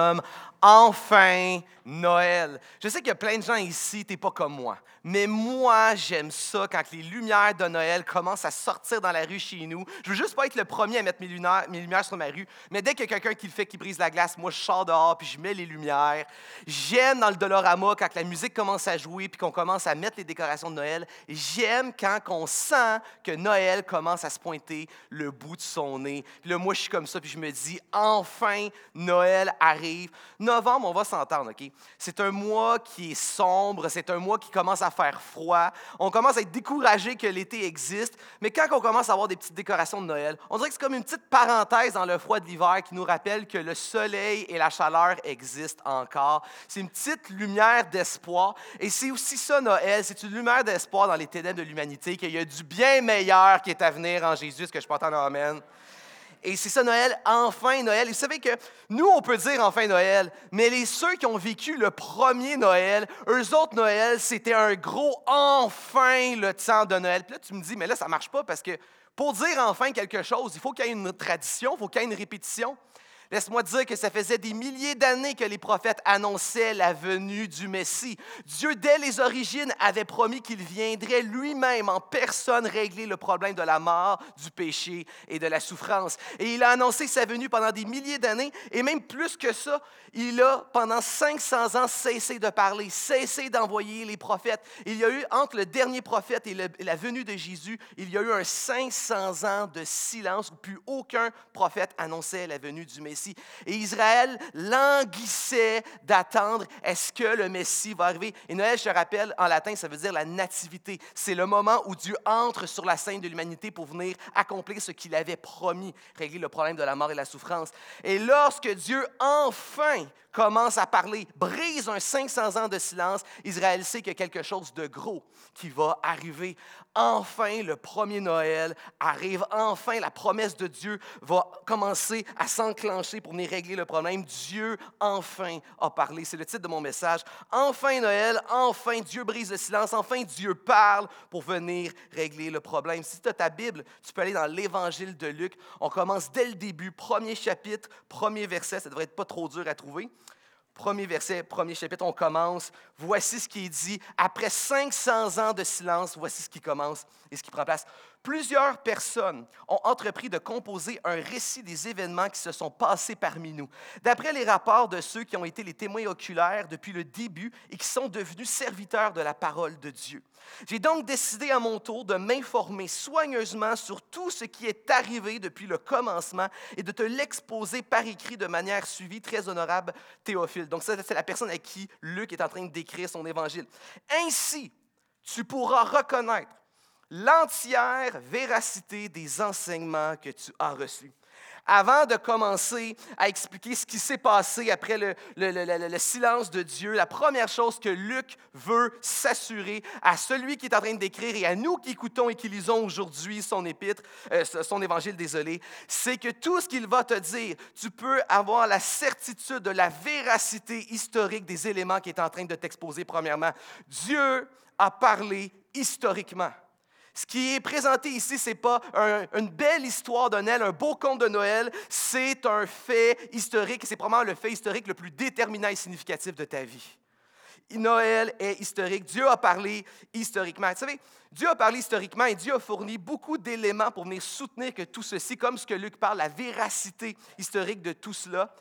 Um, Enfin, Noël. Je sais qu'il y a plein de gens ici, tu n'es pas comme moi. Mais moi, j'aime ça quand les lumières de Noël commencent à sortir dans la rue chez nous. Je veux juste pas être le premier à mettre mes lumières, mes lumières sur ma rue, mais dès qu'il y a quelqu'un qui le fait, qui brise la glace, moi, je sors dehors puis je mets les lumières. J'aime dans le Dolorama quand la musique commence à jouer puis qu'on commence à mettre les décorations de Noël. J'aime quand on sent que Noël commence à se pointer le bout de son nez. Puis là, moi, je suis comme ça puis je me dis, enfin, Noël arrive. Novembre, on va s'entendre, OK? C'est un mois qui est sombre, c'est un mois qui commence à faire froid. On commence à être découragé que l'été existe, mais quand on commence à avoir des petites décorations de Noël, on dirait que c'est comme une petite parenthèse dans le froid de l'hiver qui nous rappelle que le soleil et la chaleur existent encore. C'est une petite lumière d'espoir. Et c'est aussi ça, Noël, c'est une lumière d'espoir dans les ténèbres de l'humanité, qu'il y a du bien meilleur qui est à venir en Jésus, ce que je peux entendre Amen? Et c'est ça Noël, enfin Noël. Et vous savez que nous, on peut dire enfin Noël, mais les ceux qui ont vécu le premier Noël, eux autres Noël, c'était un gros enfin le temps de Noël. Puis là, tu me dis, mais là, ça marche pas parce que pour dire enfin quelque chose, il faut qu'il y ait une tradition, il faut qu'il y ait une répétition. Laisse-moi dire que ça faisait des milliers d'années que les prophètes annonçaient la venue du Messie. Dieu, dès les origines, avait promis qu'il viendrait lui-même en personne régler le problème de la mort, du péché et de la souffrance. Et il a annoncé sa venue pendant des milliers d'années, et même plus que ça, il a pendant 500 ans cessé de parler, cessé d'envoyer les prophètes. Il y a eu, entre le dernier prophète et, la venue de Jésus, il y a eu un 500 ans de silence où plus aucun prophète annonçait la venue du Messie. Et Israël languissait d'attendre est-ce que le Messie va arriver? Et Noël, je te rappelle, en latin, ça veut dire la nativité. C'est le moment où Dieu entre sur la scène de l'humanité pour venir accomplir ce qu'il avait promis, régler le problème de la mort et la souffrance. Et lorsque Dieu enfin commence à parler, brise un 500 ans de silence, Israël sait qu'il y a quelque chose de gros qui va arriver. Enfin, le premier Noël arrive. Enfin, la promesse de Dieu va commencer à s'enclencher pour venir régler le problème. Dieu, enfin, a parlé. C'est le titre de mon message. Enfin, Noël, enfin, Dieu brise le silence. Enfin, Dieu parle pour venir régler le problème. Si tu as ta Bible, tu peux aller dans l'Évangile de Luc. On commence dès le début, premier chapitre, premier verset. Ça devrait être pas trop dur à trouver. Premier verset, premier chapitre, on commence. Voici ce qui est dit. Après 500 ans de silence, voici ce qui commence et ce qui prend place. Plusieurs personnes ont entrepris de composer un récit des événements qui se sont passés parmi nous. D'après les rapports de ceux qui ont été les témoins oculaires depuis le début et qui sont devenus serviteurs de la parole de Dieu. J'ai donc décidé à mon tour de m'informer soigneusement sur tout ce qui est arrivé depuis le commencement et de te l'exposer par écrit de manière suivie, très honorable Théophile. Donc ça, c'est la personne à qui Luc est en train d'écrire son évangile. Ainsi, tu pourras reconnaître l'entière véracité des enseignements que tu as reçus. Avant de commencer à expliquer ce qui s'est passé après le, silence de Dieu, la première chose que Luc veut s'assurer à celui qui est en train d'écrire et à nous qui écoutons et qui lisons aujourd'hui son épître, euh, son évangile, désolé, c'est que tout ce qu'il va te dire, tu peux avoir la certitude de la véracité historique des éléments qu'il est en train de t'exposer premièrement. Dieu a parlé historiquement. Ce qui est présenté ici, ce n'est pas une belle histoire de Noël, un beau conte de Noël, c'est un fait historique, c'est probablement le fait historique le plus déterminant et significatif de ta vie. Noël est historique. Dieu a parlé historiquement. Vous savez, Dieu a parlé historiquement et Dieu a fourni beaucoup d'éléments pour venir soutenir que tout ceci, comme ce que Luc parle, la véracité historique de tout cela,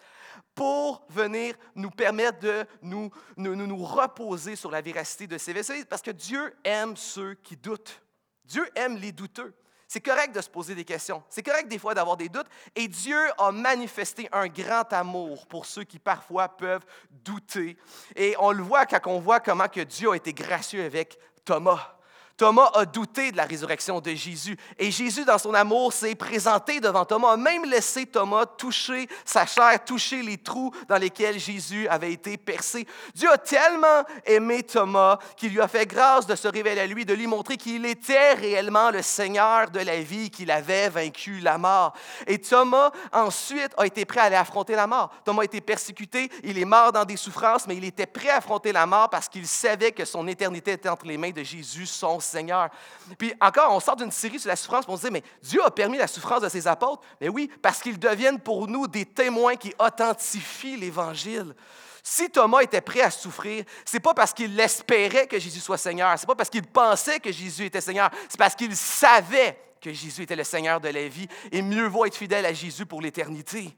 pour venir nous permettre de nous, nous, nous reposer sur la véracité de ces versets, parce que Dieu aime ceux qui doutent. Dieu aime les douteux. C'est correct de se poser des questions. C'est correct des fois d'avoir des doutes. Et Dieu a manifesté un grand amour pour ceux qui parfois peuvent douter. Et on le voit quand on voit comment que Dieu a été gracieux avec Thomas. Thomas a douté de la résurrection de Jésus. Et Jésus, dans son amour, s'est présenté devant Thomas, a même laissé Thomas toucher sa chair, toucher les trous dans lesquels Jésus avait été percé. Dieu a tellement aimé Thomas qu'il lui a fait grâce de se révéler à lui, de lui montrer qu'il était réellement le Seigneur de la vie, qu'il avait vaincu la mort. Et Thomas, ensuite, a été prêt à aller affronter la mort. Thomas a été persécuté, il est mort dans des souffrances, mais il était prêt à affronter la mort parce qu'il savait que son éternité était entre les mains de Jésus, son Seigneur. Puis encore, on sort d'une série sur la souffrance, pour on se dit, mais Dieu a permis la souffrance de ses apôtres. Mais oui, parce qu'ils deviennent pour nous des témoins qui authentifient l'Évangile. Si Thomas était prêt à souffrir, c'est pas parce qu'il espérait que Jésus soit Seigneur, c'est pas parce qu'il pensait que Jésus était Seigneur, c'est parce qu'il savait que Jésus était le Seigneur de la vie et mieux vaut être fidèle à Jésus pour l'éternité.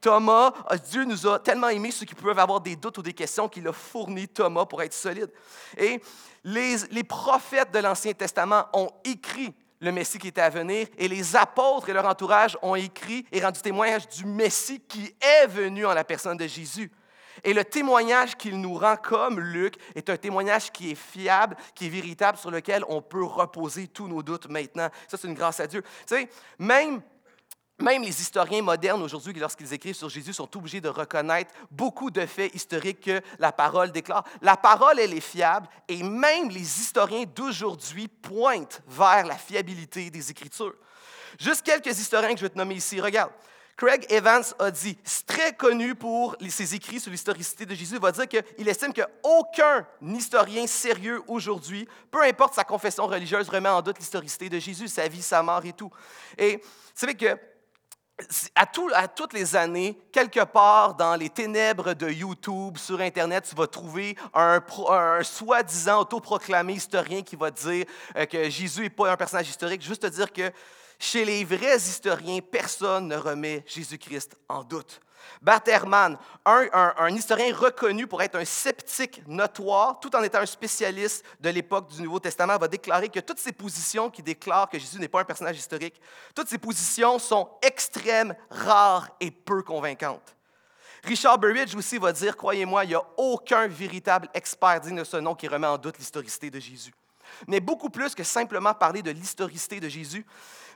Thomas, Dieu nous a tellement aimés, ceux qui peuvent avoir des doutes ou des questions, qu'il a fourni Thomas pour être solide. Et les, prophètes de l'Ancien Testament ont écrit le Messie qui était à venir, et les apôtres et leur entourage ont écrit et rendu témoignage du Messie qui est venu en la personne de Jésus. Et le témoignage qu'il nous rend comme Luc est un témoignage qui est fiable, qui est véritable, sur lequel on peut reposer tous nos doutes maintenant. Ça, c'est une grâce à Dieu. Tu même même les historiens modernes aujourd'hui, lorsqu'ils écrivent sur Jésus, sont obligés de reconnaître beaucoup de faits historiques que la parole déclare. La parole, elle est fiable et même les historiens d'aujourd'hui pointent vers la fiabilité des Écritures. Juste quelques historiens que je vais te nommer ici. Regarde, Craig Evans a dit, c'est très connu pour ses écrits sur l'historicité de Jésus, va dire qu'il estime qu'aucun historien sérieux aujourd'hui, peu importe sa confession religieuse, remet en doute l'historicité de Jésus, sa vie, sa mort et tout. Et vous savez que à, toutes les années, quelque part dans les ténèbres de YouTube, sur Internet, tu vas trouver un, soi-disant autoproclamé historien qui va dire euh, que Jésus n'est pas un personnage historique. Juste te dire que chez les vrais historiens, personne ne remet Jésus-Christ en doute. Batterman, un, un, historien reconnu pour être un sceptique notoire, tout en étant un spécialiste de l'époque du Nouveau Testament, va déclarer que toutes ces positions qui déclarent que Jésus n'est pas un personnage historique, toutes ces positions sont extrêmes, rares et peu convaincantes. Richard Burridge aussi va dire, croyez-moi, il n'y a aucun véritable expert digne de ce nom qui remet en doute l'historicité de Jésus. Mais beaucoup plus que simplement parler de l'historicité de Jésus,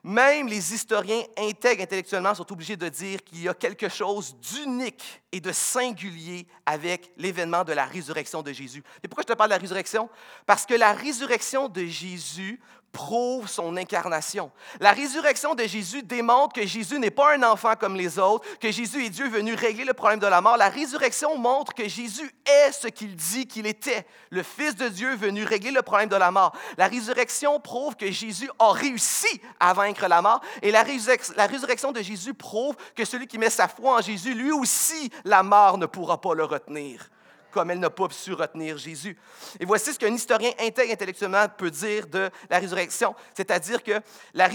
même les historiens intègres intellectuellement sont obligés de dire qu'il y a quelque chose d'unique et de singulier avec l'événement de la résurrection de Jésus. Et pourquoi je te parle de la résurrection? Parce que la résurrection de Jésus prouve son incarnation. La résurrection de Jésus démontre que Jésus n'est pas un enfant comme les autres, que Jésus est Dieu venu régler le problème de la mort. La résurrection montre que Jésus est ce qu'il dit qu'il était, le Fils de Dieu venu régler le problème de la mort. La résurrection prouve que Jésus a réussi à vaincre la mort. Et la, résurrection de Jésus prouve que celui qui met sa foi en Jésus, lui aussi, la mort ne pourra pas le retenir comme elle n'a pas su retenir Jésus. Et voici ce qu'un historien intègre intellectuellement peut dire de la résurrection, c'est-à-dire que la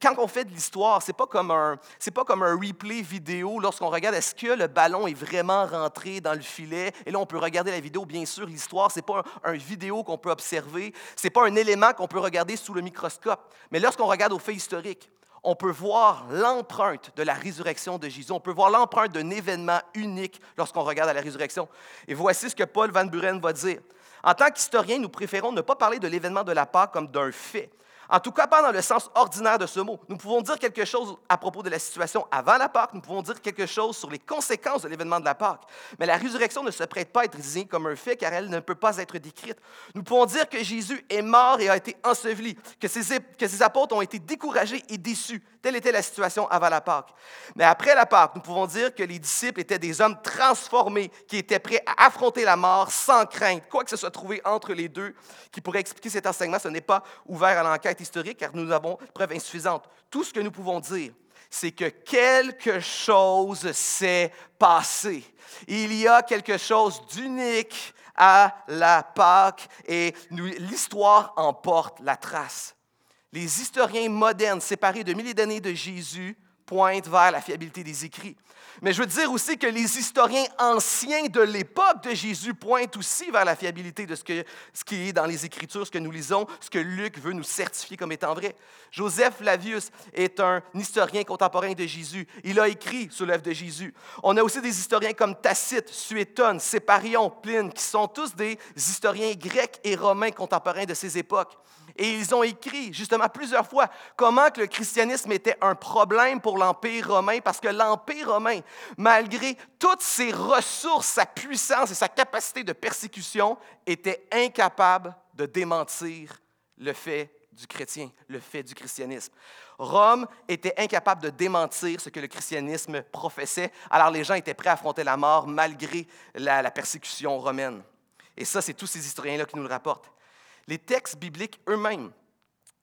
quand on fait de l'histoire, c'est pas comme un pas comme un replay vidéo lorsqu'on regarde est-ce que le ballon est vraiment rentré dans le filet? Et là on peut regarder la vidéo. Bien sûr, l'histoire c'est pas un, un vidéo qu'on peut observer, c'est pas un élément qu'on peut regarder sous le microscope, mais lorsqu'on regarde au fait historique, on peut voir l'empreinte de la résurrection de Jésus. On peut voir l'empreinte d'un événement unique lorsqu'on regarde à la résurrection. Et voici ce que Paul Van Buren va dire. En tant qu'historien, nous préférons ne pas parler de l'événement de la Pâque comme d'un fait, en tout cas, pas dans le sens ordinaire de ce mot. Nous pouvons dire quelque chose à propos de la situation avant la Pâque, nous pouvons dire quelque chose sur les conséquences de l'événement de la Pâque. Mais la résurrection ne se prête pas à être désignée comme un fait car elle ne peut pas être décrite. Nous pouvons dire que Jésus est mort et a été enseveli, que ses, que ses apôtres ont été découragés et déçus. Telle était la situation avant la Pâque. Mais après la Pâque, nous pouvons dire que les disciples étaient des hommes transformés qui étaient prêts à affronter la mort sans crainte. Quoi que ce soit trouvé entre les deux qui pourrait expliquer cet enseignement, ce n'est pas ouvert à l'enquête historique car nous avons preuve insuffisante. Tout ce que nous pouvons dire, c'est que quelque chose s'est passé. Il y a quelque chose d'unique à la Pâque et l'histoire en porte la trace. Les historiens modernes séparés de milliers d'années de Jésus pointent vers la fiabilité des écrits. Mais je veux dire aussi que les historiens anciens de l'époque de Jésus pointent aussi vers la fiabilité de ce, qui est dans les Écritures, ce que nous lisons, ce que Luc veut nous certifier comme étant vrai. Joseph Flavius est un historien contemporain de Jésus. Il a écrit sur l'œuvre de Jésus. On a aussi des historiens comme Tacite, Suétone, Séparion, Pline, qui sont tous des historiens grecs et romains contemporains de ces époques. Et ils ont écrit justement plusieurs fois comment que le christianisme était un problème pour l'Empire romain, parce que l'Empire romain, malgré toutes ses ressources, sa puissance et sa capacité de persécution, était incapable de démentir le fait du chrétien, le fait du christianisme. Rome était incapable de démentir ce que le christianisme professait, alors les gens étaient prêts à affronter la mort malgré la, persécution romaine. Et ça, c'est tous ces historiens-là qui nous le rapportent. Les textes bibliques eux-mêmes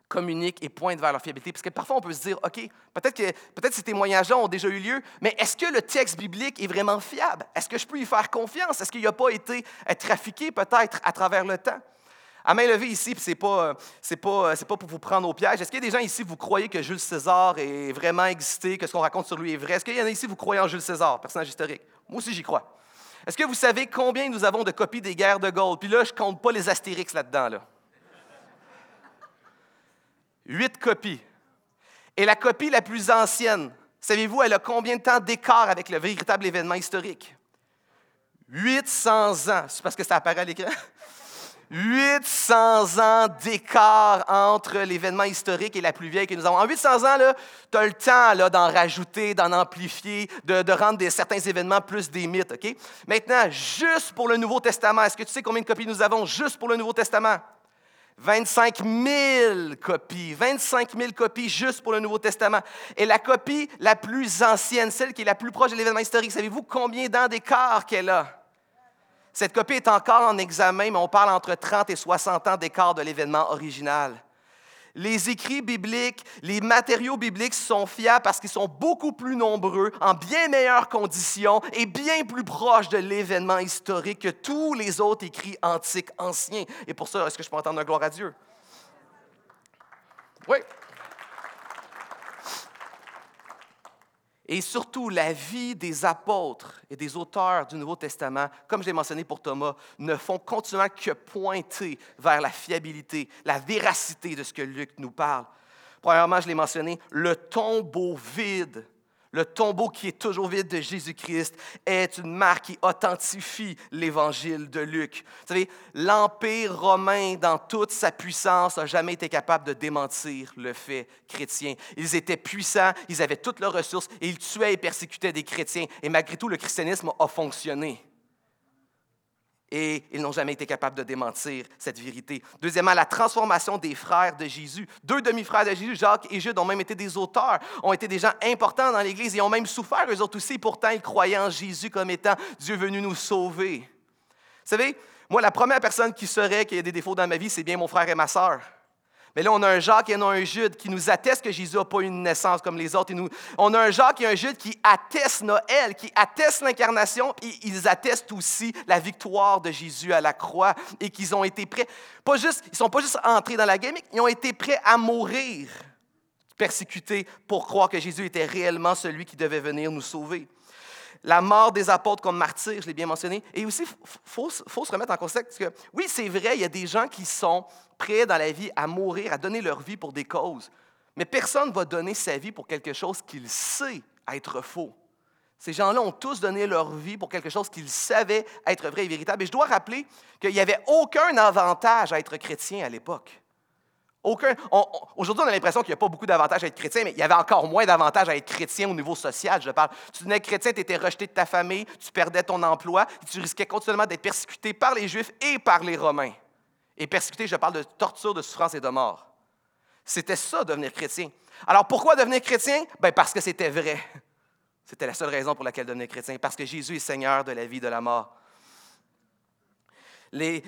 communiquent et pointent vers leur fiabilité. Parce que parfois, on peut se dire, OK, peut-être que peut ces témoignages-là ont déjà eu lieu, mais est-ce que le texte biblique est vraiment fiable? Est-ce que je peux y faire confiance? Est-ce qu'il n'a pas été trafiqué peut-être à travers le temps? À main levée ici, ce n'est pas, pas, pas pour vous prendre au piège. Est-ce qu'il y a des gens ici, vous croyez que Jules César est vraiment existé, que ce qu'on raconte sur lui est vrai? Est-ce qu'il y en a ici, vous croyez en Jules César, personnage historique? Moi aussi, j'y crois. Est-ce que vous savez combien nous avons de copies des guerres de Gaulle? Puis là, je compte pas les astérix là-dedans. Là. Huit copies. Et la copie la plus ancienne, savez-vous, elle a combien de temps d'écart avec le véritable événement historique? 800 ans. C'est parce que ça apparaît à l'écran? 800 ans d'écart entre l'événement historique et la plus vieille que nous avons. En 800 ans, tu as le temps d'en rajouter, d'en amplifier, de, rendre certains événements plus des mythes. Maintenant, juste pour le Nouveau Testament, est-ce que tu sais combien de copies nous avons juste pour le Nouveau Testament? 25 000 copies, 25 000 copies juste pour le Nouveau Testament. Et la copie la plus ancienne, celle qui est la plus proche de l'événement historique, savez-vous combien d'ans d'écart qu'elle a? Cette copie est encore en examen, mais on parle entre 30 et 60 ans d'écart de l'événement original. Les écrits bibliques, les matériaux bibliques sont fiables parce qu'ils sont beaucoup plus nombreux, en bien meilleures conditions et bien plus proches de l'événement historique que tous les autres écrits antiques anciens. Et pour ça, est-ce que je peux entendre un gloire à Dieu? Oui. Et surtout, la vie des apôtres et des auteurs du Nouveau Testament, comme je l'ai mentionné pour Thomas, ne font continuellement que pointer vers la fiabilité, la véracité de ce que Luc nous parle. Premièrement, je l'ai mentionné, le tombeau vide le tombeau qui est toujours vide de Jésus-Christ est une marque qui authentifie l'évangile de Luc. Vous savez, l'Empire romain, dans toute sa puissance, n'a jamais été capable de démentir le fait chrétien. Ils étaient puissants, ils avaient toutes leurs ressources et ils tuaient et persécutaient des chrétiens. Et malgré tout, le christianisme a fonctionné et ils n'ont jamais été capables de démentir cette vérité. Deuxièmement, la transformation des frères de Jésus. Deux demi-frères de Jésus, Jacques et Jude, ont même été des auteurs, ont été des gens importants dans l'Église et ont même souffert eux autres aussi. Pourtant, ils croyaient en Jésus comme étant Dieu venu nous sauver. Vous savez, moi, la première personne qui saurait qu'il y a des défauts dans ma vie, c'est bien mon frère et ma sœur. Mais là, on a un Jacques et non un Jude qui nous atteste que Jésus n'a pas eu une naissance comme les autres. nous, on a un Jacques et un Jude qui attestent Noël, qui attestent l'incarnation, et ils attestent aussi la victoire de Jésus à la croix et qu'ils ont été prêts. Pas juste, ils ne sont pas juste entrés dans la game, ils ont été prêts à mourir, persécutés pour croire que Jésus était réellement celui qui devait venir nous sauver la mort des apôtres comme martyrs, je l'ai bien mentionné. Et aussi, il faut, se remettre en contexte que, oui, c'est vrai, il y a des gens qui sont prêts dans la vie à mourir, à donner leur vie pour des causes. Mais personne ne va donner sa vie pour quelque chose qu'il sait être faux. Ces gens-là ont tous donné leur vie pour quelque chose qu'ils savaient être vrai et véritable. Et je dois rappeler qu'il n'y avait aucun avantage à être chrétien à l'époque. Aujourd'hui, on a l'impression qu'il n'y a pas beaucoup d'avantages à être chrétien, mais il y avait encore moins d'avantages à être chrétien au niveau social, je parle. Tu devenais chrétien, tu étais rejeté de ta famille, tu perdais ton emploi, tu risquais continuellement d'être persécuté par les Juifs et par les Romains. Et persécuté, je parle de torture, de souffrance et de mort. C'était ça, devenir chrétien. Alors pourquoi devenir chrétien? Ben parce que c'était vrai. C'était la seule raison pour laquelle devenir chrétien, parce que Jésus est Seigneur de la vie, de la mort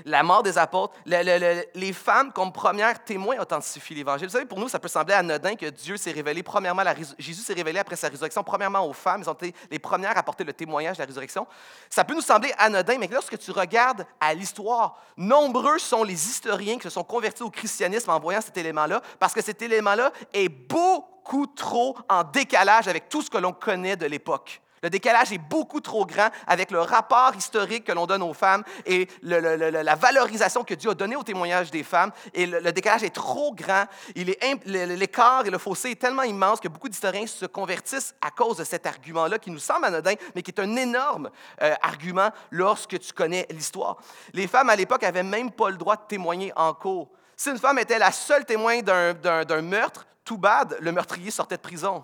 la mort des apôtres, les femmes comme premières témoins authentifient l'Évangile. Vous savez, pour nous, ça peut sembler anodin que Dieu s'est révélé premièrement, Jésus s'est révélé après sa résurrection, premièrement aux femmes, ils ont été les premières à porter le témoignage de la résurrection. Ça peut nous sembler anodin, mais lorsque tu regardes à l'histoire, nombreux sont les historiens qui se sont convertis au christianisme en voyant cet élément-là, parce que cet élément-là est beaucoup trop en décalage avec tout ce que l'on connaît de l'époque. Le décalage est beaucoup trop grand avec le rapport historique que l'on donne aux femmes et la valorisation que Dieu a donnée au témoignage des femmes. Et le, décalage est trop grand. L'écart et le fossé est tellement immense que beaucoup d'historiens se convertissent à cause de cet argument-là qui nous semble anodin, mais qui est un énorme euh, argument lorsque tu connais l'histoire. Les femmes à l'époque n'avaient même pas le droit de témoigner en cours. Si une femme était la seule témoin d'un meurtre, tout bad, le meurtrier sortait de prison.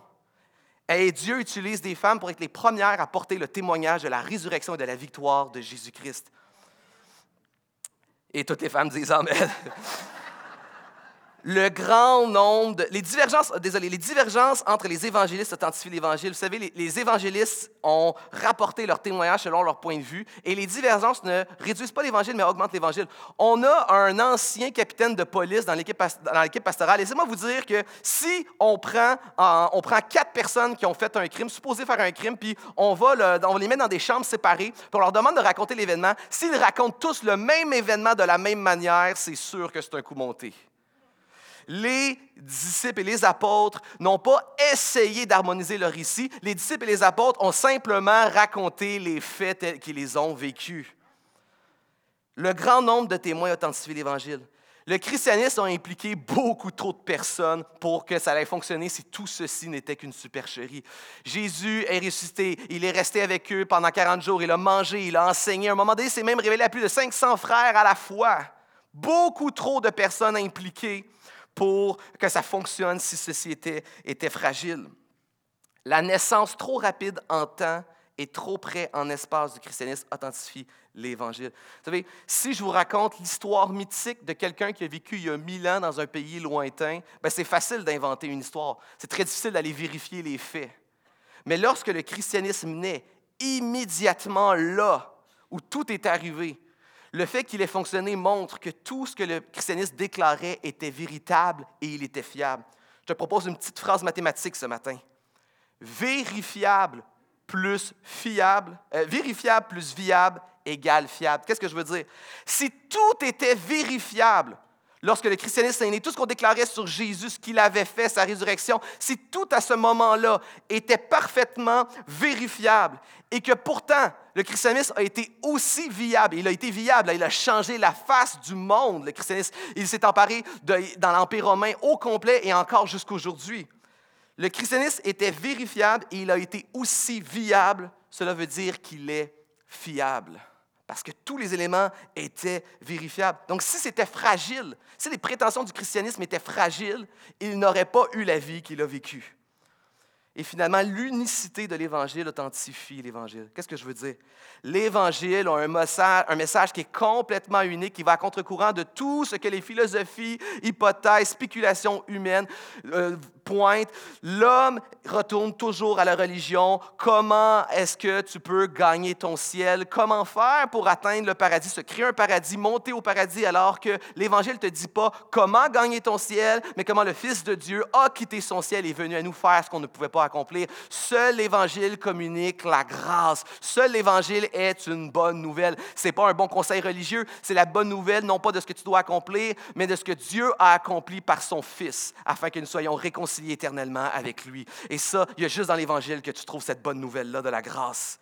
Et Dieu utilise des femmes pour être les premières à porter le témoignage de la résurrection et de la victoire de Jésus-Christ. Et toutes les femmes disent Amen. Le grand nombre de, les divergences, désolé, les divergences entre les évangélistes authentifient l'Évangile. Vous savez, les, évangélistes ont rapporté leur témoignage selon leur point de vue, et les divergences ne réduisent pas l'Évangile, mais augmentent l'Évangile. On a un ancien capitaine de police dans l'équipe, pastorale. Laissez-moi vous dire que si on prend, quatre personnes qui ont fait un crime, supposé faire un crime, puis on on les met dans des chambres séparées, puis on leur demande de raconter l'événement, s'ils racontent tous le même événement de la même manière, c'est sûr que c'est un coup monté les disciples et les apôtres n'ont pas essayé d'harmoniser leur récit. Les disciples et les apôtres ont simplement raconté les faits qu'ils les ont vécus. Le grand nombre de témoins a authentifié l'Évangile. Le christianisme a impliqué beaucoup trop de personnes pour que ça allait fonctionner si tout ceci n'était qu'une supercherie. Jésus est ressuscité, il est resté avec eux pendant 40 jours, il a mangé, il a enseigné. À un moment donné, il même révélé à plus de 500 frères à la fois. Beaucoup trop de personnes impliquées pour que ça fonctionne si ceci était, était fragile. La naissance trop rapide en temps et trop près en espace du christianisme authentifie l'Évangile. Vous savez, si je vous raconte l'histoire mythique de quelqu'un qui a vécu il y a mille ans dans un pays lointain, ben c'est facile d'inventer une histoire. C'est très difficile d'aller vérifier les faits. Mais lorsque le christianisme naît, immédiatement là où tout est arrivé, le fait qu'il ait fonctionné montre que tout ce que le christianisme déclarait était véritable et il était fiable. Je te propose une petite phrase mathématique ce matin. Vérifiable plus fiable, euh, vérifiable plus viable égale fiable. Qu'est-ce que je veux dire? Si tout était vérifiable, lorsque le christianisme est né, tout ce qu'on déclarait sur Jésus, ce qu'il avait fait, sa résurrection, si tout à ce moment-là était parfaitement vérifiable. Et que pourtant le christianisme a été aussi viable, il a été viable, il a changé la face du monde, le christianisme, il s'est emparé dans l'Empire romain au complet et encore jusqu'aujourd'hui. Le christianisme était vérifiable et il a été aussi viable, cela veut dire qu'il est fiable parce que tous les éléments étaient vérifiables. Donc, si c'était fragile, si les prétentions du christianisme étaient fragiles, il n'aurait pas eu la vie qu'il a vécue. Et finalement, l'unicité de l'Évangile authentifie l'Évangile. Qu'est-ce que je veux dire? L'Évangile a un message, qui est complètement unique, qui va à contre-courant de tout ce que les philosophies, hypothèses, spéculations humaines euh, pointent. L'homme retourne toujours à la religion. Comment est-ce que tu peux gagner ton ciel? Comment faire pour atteindre le paradis, se créer un paradis, monter au paradis, alors que l'Évangile ne te dit pas comment gagner ton ciel, mais comment le Fils de Dieu a quitté son ciel et est venu à nous faire ce qu'on ne pouvait pas accomplir? Seul l'Évangile communique la grâce. Seul l'Évangile est une bonne nouvelle. Ce n'est pas un bon conseil religieux, c'est la bonne nouvelle, non pas de ce que tu dois accomplir, mais de ce que Dieu a accompli par son Fils, afin que nous soyons réconciliés éternellement avec lui. Et ça, il y a juste dans l'Évangile que tu trouves cette bonne nouvelle-là de la grâce.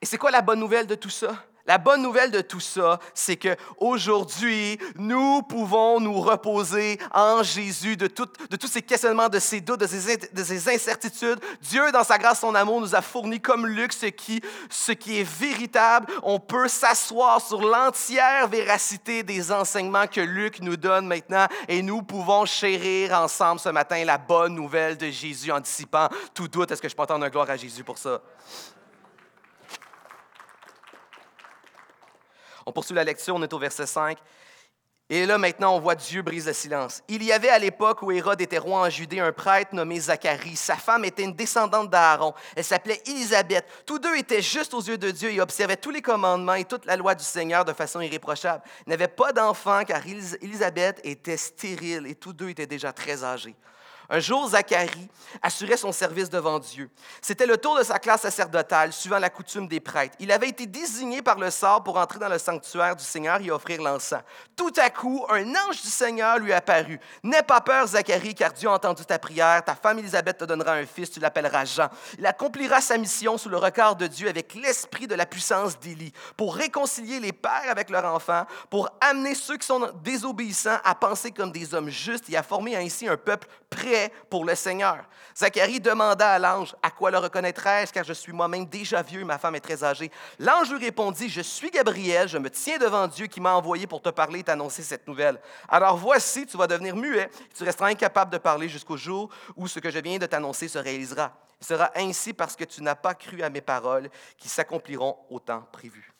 Et c'est quoi la bonne nouvelle de tout ça? La bonne nouvelle de tout ça, c'est que aujourd'hui, nous pouvons nous reposer en Jésus de, tous ces questionnements, de ces doutes, de ces, de ces, incertitudes. Dieu, dans sa grâce, son amour, nous a fourni comme Luc ce qui, ce qui est véritable. On peut s'asseoir sur l'entière véracité des enseignements que Luc nous donne maintenant et nous pouvons chérir ensemble ce matin la bonne nouvelle de Jésus en dissipant tout doute. Est-ce que je peux entendre un gloire à Jésus pour ça? On poursuit la lecture, on est au verset 5. Et là, maintenant, on voit Dieu brise le silence. Il y avait à l'époque où Hérode était roi en Judée un prêtre nommé Zacharie. Sa femme était une descendante d'Aaron. Elle s'appelait Élisabeth. Tous deux étaient justes aux yeux de Dieu et observaient tous les commandements et toute la loi du Seigneur de façon irréprochable. Ils n'avaient pas d'enfants car Élisabeth était stérile et tous deux étaient déjà très âgés. Un jour, Zacharie assurait son service devant Dieu. C'était le tour de sa classe sacerdotale, suivant la coutume des prêtres. Il avait été désigné par le sort pour entrer dans le sanctuaire du Seigneur et offrir l'encens. Tout à coup, un ange du Seigneur lui apparut. N'aie pas peur, Zacharie, car Dieu a entendu ta prière. Ta femme Élisabeth te donnera un fils, tu l'appelleras Jean. Il accomplira sa mission sous le regard de Dieu avec l'esprit de la puissance d'Élie, pour réconcilier les pères avec leurs enfants, pour amener ceux qui sont désobéissants à penser comme des hommes justes et à former ainsi un peuple prêt pour le Seigneur. Zacharie demanda à l'ange, à quoi le reconnaîtrais-je, car je suis moi-même déjà vieux et ma femme est très âgée? L'ange lui répondit, je suis Gabriel, je me tiens devant Dieu qui m'a envoyé pour te parler et t'annoncer cette nouvelle. Alors voici, tu vas devenir muet, tu resteras incapable de parler jusqu'au jour où ce que je viens de t'annoncer se réalisera. Il sera ainsi parce que tu n'as pas cru à mes paroles qui s'accompliront au temps prévu.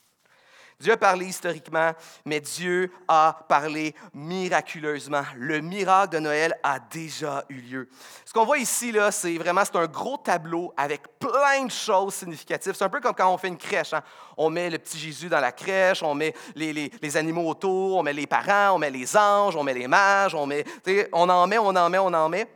Dieu a parlé historiquement, mais Dieu a parlé miraculeusement. Le miracle de Noël a déjà eu lieu. Ce qu'on voit ici, c'est vraiment un gros tableau avec plein de choses significatives. C'est un peu comme quand on fait une crèche. Hein. On met le petit Jésus dans la crèche, on met les, les, animaux autour, on met les parents, on met les anges, on met les mages, on, met, on en met, on en met, on en met.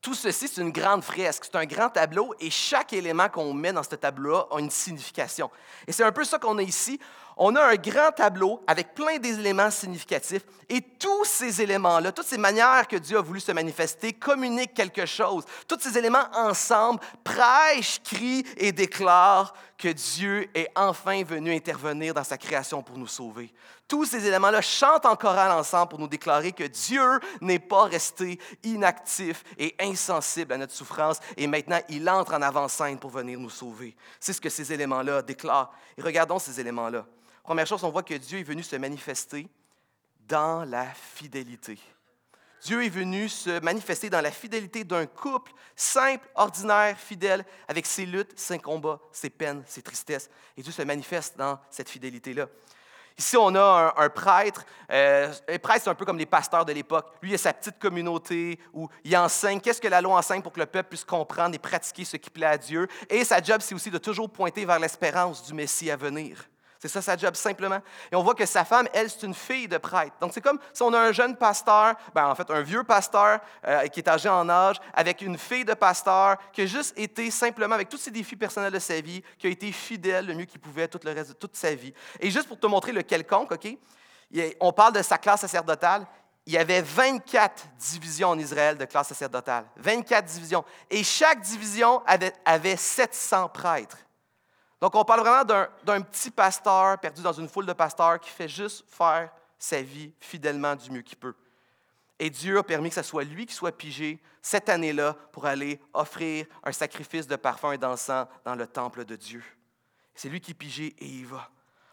Tout ceci, c'est une grande fresque, c'est un grand tableau et chaque élément qu'on met dans ce tableau-là a une signification. Et c'est un peu ça qu'on a ici on a un grand tableau avec plein d'éléments significatifs et tous ces éléments-là, toutes ces manières que Dieu a voulu se manifester communiquent quelque chose. Tous ces éléments ensemble prêchent, crient et déclarent que Dieu est enfin venu intervenir dans sa création pour nous sauver. Tous ces éléments-là chantent en chorale ensemble pour nous déclarer que Dieu n'est pas resté inactif et insensible à notre souffrance et maintenant il entre en avant-scène pour venir nous sauver. C'est ce que ces éléments-là déclarent. Et regardons ces éléments-là. Première chose, on voit que Dieu est venu se manifester dans la fidélité. Dieu est venu se manifester dans la fidélité d'un couple simple, ordinaire, fidèle, avec ses luttes, ses combats, ses peines, ses tristesses. Et Dieu se manifeste dans cette fidélité-là. Ici, on a un, prêtre. Euh, les prêtres, c'est un peu comme les pasteurs de l'époque. Lui, il a sa petite communauté où il enseigne qu'est-ce que la loi enseigne pour que le peuple puisse comprendre et pratiquer ce qui plaît à Dieu. Et sa job, c'est aussi de toujours pointer vers l'espérance du Messie à venir. C'est ça sa job, simplement. Et on voit que sa femme, elle, c'est une fille de prêtre. Donc, c'est comme si on a un jeune pasteur, ben, en fait, un vieux pasteur euh, qui est âgé en âge, avec une fille de pasteur qui a juste été simplement, avec tous ses défis personnels de sa vie, qui a été fidèle le mieux qu'il pouvait tout le reste toute sa vie. Et juste pour te montrer le quelconque, OK? On parle de sa classe sacerdotale. Il y avait 24 divisions en Israël de classe sacerdotale. 24 divisions. Et chaque division avait, avait 700 prêtres. Donc, on parle vraiment d'un petit pasteur perdu dans une foule de pasteurs qui fait juste faire sa vie fidèlement du mieux qu'il peut. Et Dieu a permis que ce soit lui qui soit pigé cette année-là pour aller offrir un sacrifice de parfum et d'encens dans le temple de Dieu. C'est lui qui est pigé et il va.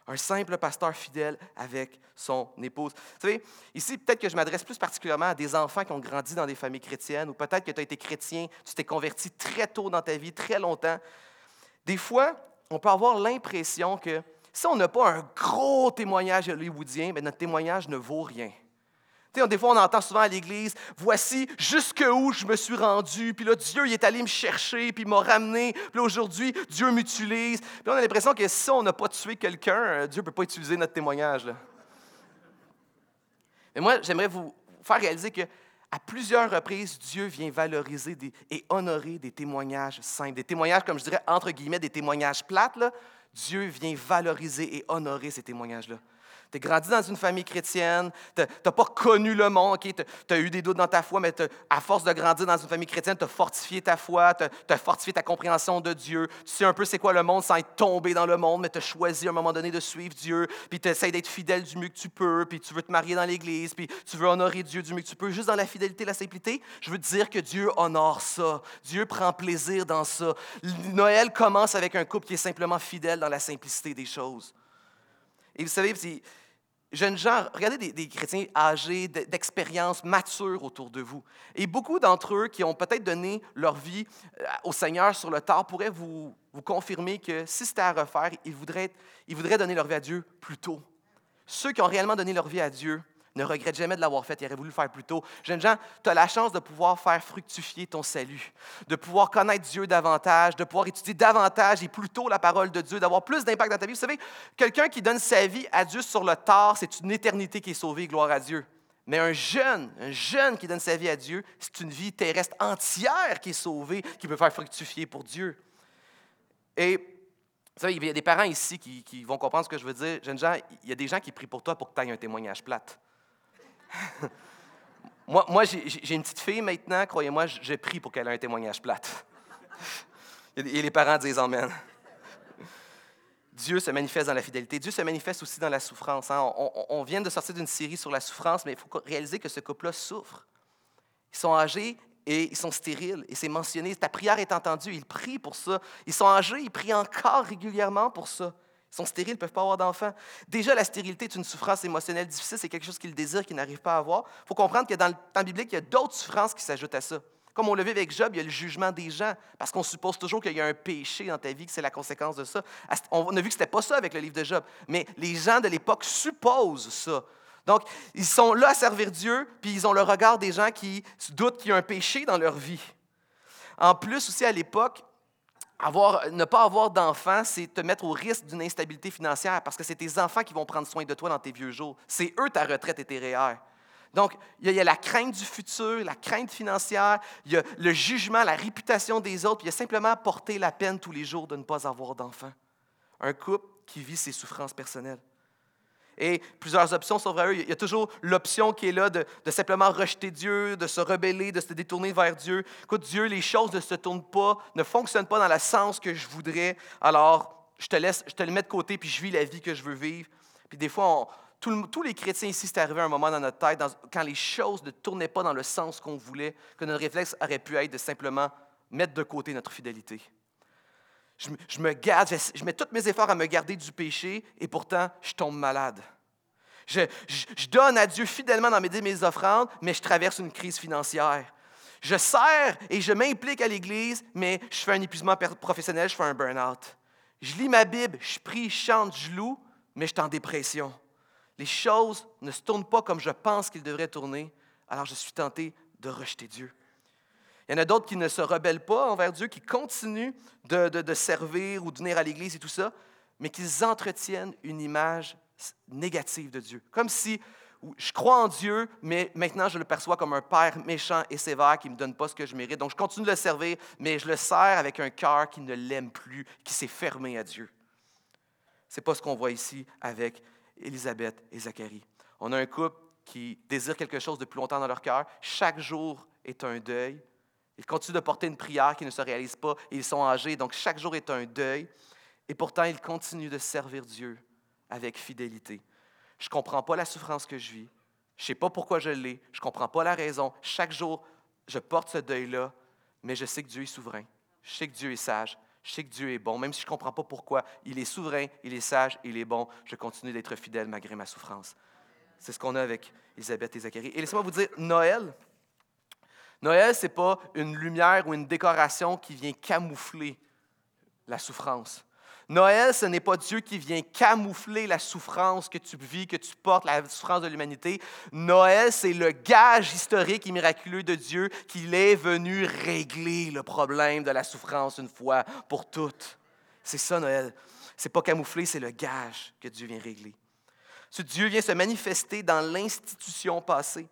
Un simple pasteur fidèle avec son épouse. Vous savez, ici, peut-être que je m'adresse plus particulièrement à des enfants qui ont grandi dans des familles chrétiennes, ou peut-être que tu as été chrétien, tu t'es converti très tôt dans ta vie, très longtemps. Des fois, on peut avoir l'impression que si on n'a pas un gros témoignage hollywoodien, bien, notre témoignage ne vaut rien. des fois, on entend souvent à l'Église, voici jusqu'où je me suis rendu, puis là, Dieu est allé me chercher, puis il m'a ramené, puis aujourd'hui, Dieu m'utilise. Puis on a l'impression que si on n'a pas tué quelqu'un, euh, Dieu ne peut pas utiliser notre témoignage. Mais moi, j'aimerais vous faire réaliser que à plusieurs reprises, Dieu vient valoriser et honorer des témoignages simples, des témoignages, comme je dirais, entre guillemets, des témoignages plates. Dieu vient valoriser et honorer ces témoignages-là. Tu es grandi dans une famille chrétienne, tu n'as pas connu le monde, tu as eu des doutes dans ta foi, mais à force de grandir dans une famille chrétienne, tu as fortifié ta foi, tu as, fortifié ta compréhension de Dieu. Tu sais un peu c'est quoi le monde sans être tombé dans le monde, mais tu as choisi à un moment donné de suivre Dieu, puis tu essaies d'être fidèle du mieux que tu peux, puis tu veux te marier dans l'Église, puis tu veux honorer Dieu du mieux que tu peux, juste dans la fidélité la simplicité. Je veux te dire que Dieu honore ça. Dieu prend plaisir dans ça. Noël commence avec un couple qui est simplement fidèle dans la simplicité des choses. Et vous savez, jeunes gens, regardez des, chrétiens âgés, d'expérience, matures autour de vous. Et beaucoup d'entre eux qui ont peut-être donné leur vie euh, au Seigneur sur le tard pourraient vous, vous confirmer que si c'était à refaire, ils voudraient, ils voudraient donner leur vie à Dieu plus tôt. Ceux qui ont réellement donné leur vie à Dieu, ne regrette jamais de l'avoir fait. Il aurait voulu le faire plus tôt. Jeunes gens, tu as la chance de pouvoir faire fructifier ton salut, de pouvoir connaître Dieu davantage, de pouvoir étudier davantage et plus tôt la parole de Dieu, d'avoir plus d'impact dans ta vie. Vous savez, quelqu'un qui donne sa vie à Dieu sur le tard, c'est une éternité qui est sauvée, gloire à Dieu. Mais un jeune, un jeune qui donne sa vie à Dieu, c'est une vie terrestre entière qui est sauvée, qui peut faire fructifier pour Dieu. Et vous savez, il y a des parents ici qui, vont comprendre ce que je veux dire. Jeunes gens, il y a des gens qui prient pour toi pour que tu aies un témoignage plate. moi, j'ai une petite fille maintenant, croyez-moi, je prie pour qu'elle ait un témoignage plate. Et les parents disent Amen. Dieu se manifeste dans la fidélité. Dieu se manifeste aussi dans la souffrance. Hein. On, vient de sortir d'une série sur la souffrance, mais il faut réaliser que ce couple-là souffre. Ils sont âgés et ils sont stériles. Et c'est mentionné. Ta prière est entendue. Ils prient pour ça. Ils sont âgés, ils prient encore régulièrement pour ça. Sont stériles, ne peuvent pas avoir d'enfants. Déjà, la stérilité est une souffrance émotionnelle difficile, c'est quelque chose qu'ils désirent, qu'ils n'arrivent pas à avoir. Il faut comprendre que dans le temps biblique, il y a d'autres souffrances qui s'ajoutent à ça, Comme on le vit avec Job, il y a le jugement des gens, parce qu'on suppose toujours qu'il y a un péché dans ta vie, que c'est la conséquence de ça. On a vu que ce n'était pas ça avec le livre de Job, mais les gens de l'époque supposent ça. Donc, ils sont là à servir Dieu, puis ils ont le regard des gens qui se doutent qu'il y a un péché dans leur vie. En plus, aussi à l'époque, ne pas avoir d'enfants, c'est te mettre au risque d'une instabilité financière parce que c'est tes enfants qui vont prendre soin de toi dans tes vieux jours. C'est eux ta retraite et tes REER. Donc, il y, a, la crainte du futur, la crainte financière, le jugement, la réputation des autres, puis il y a simplement porter la peine tous les jours de ne pas avoir d'enfants. Un couple qui vit ses souffrances personnelles et plusieurs options à eux. Il y a toujours l'option qui est là de, simplement rejeter Dieu, de se rebeller, de se détourner vers Dieu. Écoute, Dieu, les choses ne se tournent pas, ne fonctionnent pas dans le sens que je voudrais. Alors, je te laisse, je te le mets de côté, puis je vis la vie que je veux vivre. Puis des fois, tous les chrétiens ici, c'est arrivé un moment dans notre tête, quand les choses ne tournaient pas dans le sens qu'on voulait, que notre réflexe aurait pu être de simplement mettre de côté notre fidélité. Je, me garde, je, mets tous mes efforts à me garder du péché et pourtant, je tombe malade. Je, donne à Dieu fidèlement dans mes, mes offrandes, mais je traverse une crise financière. Je sers et je m'implique à l'Église, mais je fais un épuisement professionnel, je fais un burn-out. Je lis ma Bible, je prie, je chante, je loue, mais je suis en dépression. Les choses ne se tournent pas comme je pense qu'ils devraient tourner, alors je suis tenté de rejeter Dieu. Il y en a d'autres qui ne se rebellent pas envers Dieu, qui continuent de, servir ou de venir à l'Église et tout ça, mais qu'ils entretiennent une image négative de Dieu. Comme si je crois en Dieu, mais maintenant je le perçois comme un père méchant et sévère qui ne me donne pas ce que je mérite. Donc je continue de le servir, mais je le sers avec un cœur qui ne l'aime plus, qui s'est fermé à Dieu. Ce n'est pas ce qu'on voit ici avec Élisabeth et Zacharie. On a un couple qui désire quelque chose de plus longtemps dans leur cœur. Chaque jour est un deuil. Ils continuent de porter une prière qui ne se réalise pas ils sont âgés, donc chaque jour est un deuil. Et pourtant, ils continuent de servir Dieu avec fidélité. Je ne comprends pas la souffrance que je vis. Je ne sais pas pourquoi je l'ai. Je ne comprends pas la raison. Chaque jour, je porte ce deuil-là, mais je sais que Dieu est souverain. Je sais que Dieu est sage. Je sais que Dieu est bon. Même si je ne comprends pas pourquoi, il est souverain, il est sage, il est bon. Je continue d'être fidèle malgré ma souffrance. C'est ce qu'on a avec Elisabeth et Zacharie. Et laissez-moi vous dire, Noël, Noël, ce n'est pas une lumière ou une décoration qui vient camoufler la souffrance. Noël, ce n'est pas Dieu qui vient camoufler la souffrance que tu vis, que tu portes, la souffrance de l'humanité. Noël, c'est le gage historique et miraculeux de Dieu qu'il est venu régler le problème de la souffrance une fois pour toutes. C'est ça, Noël. C'est pas camouflé, c'est le gage que Dieu vient régler. Ce Dieu vient se manifester dans l'institution passée.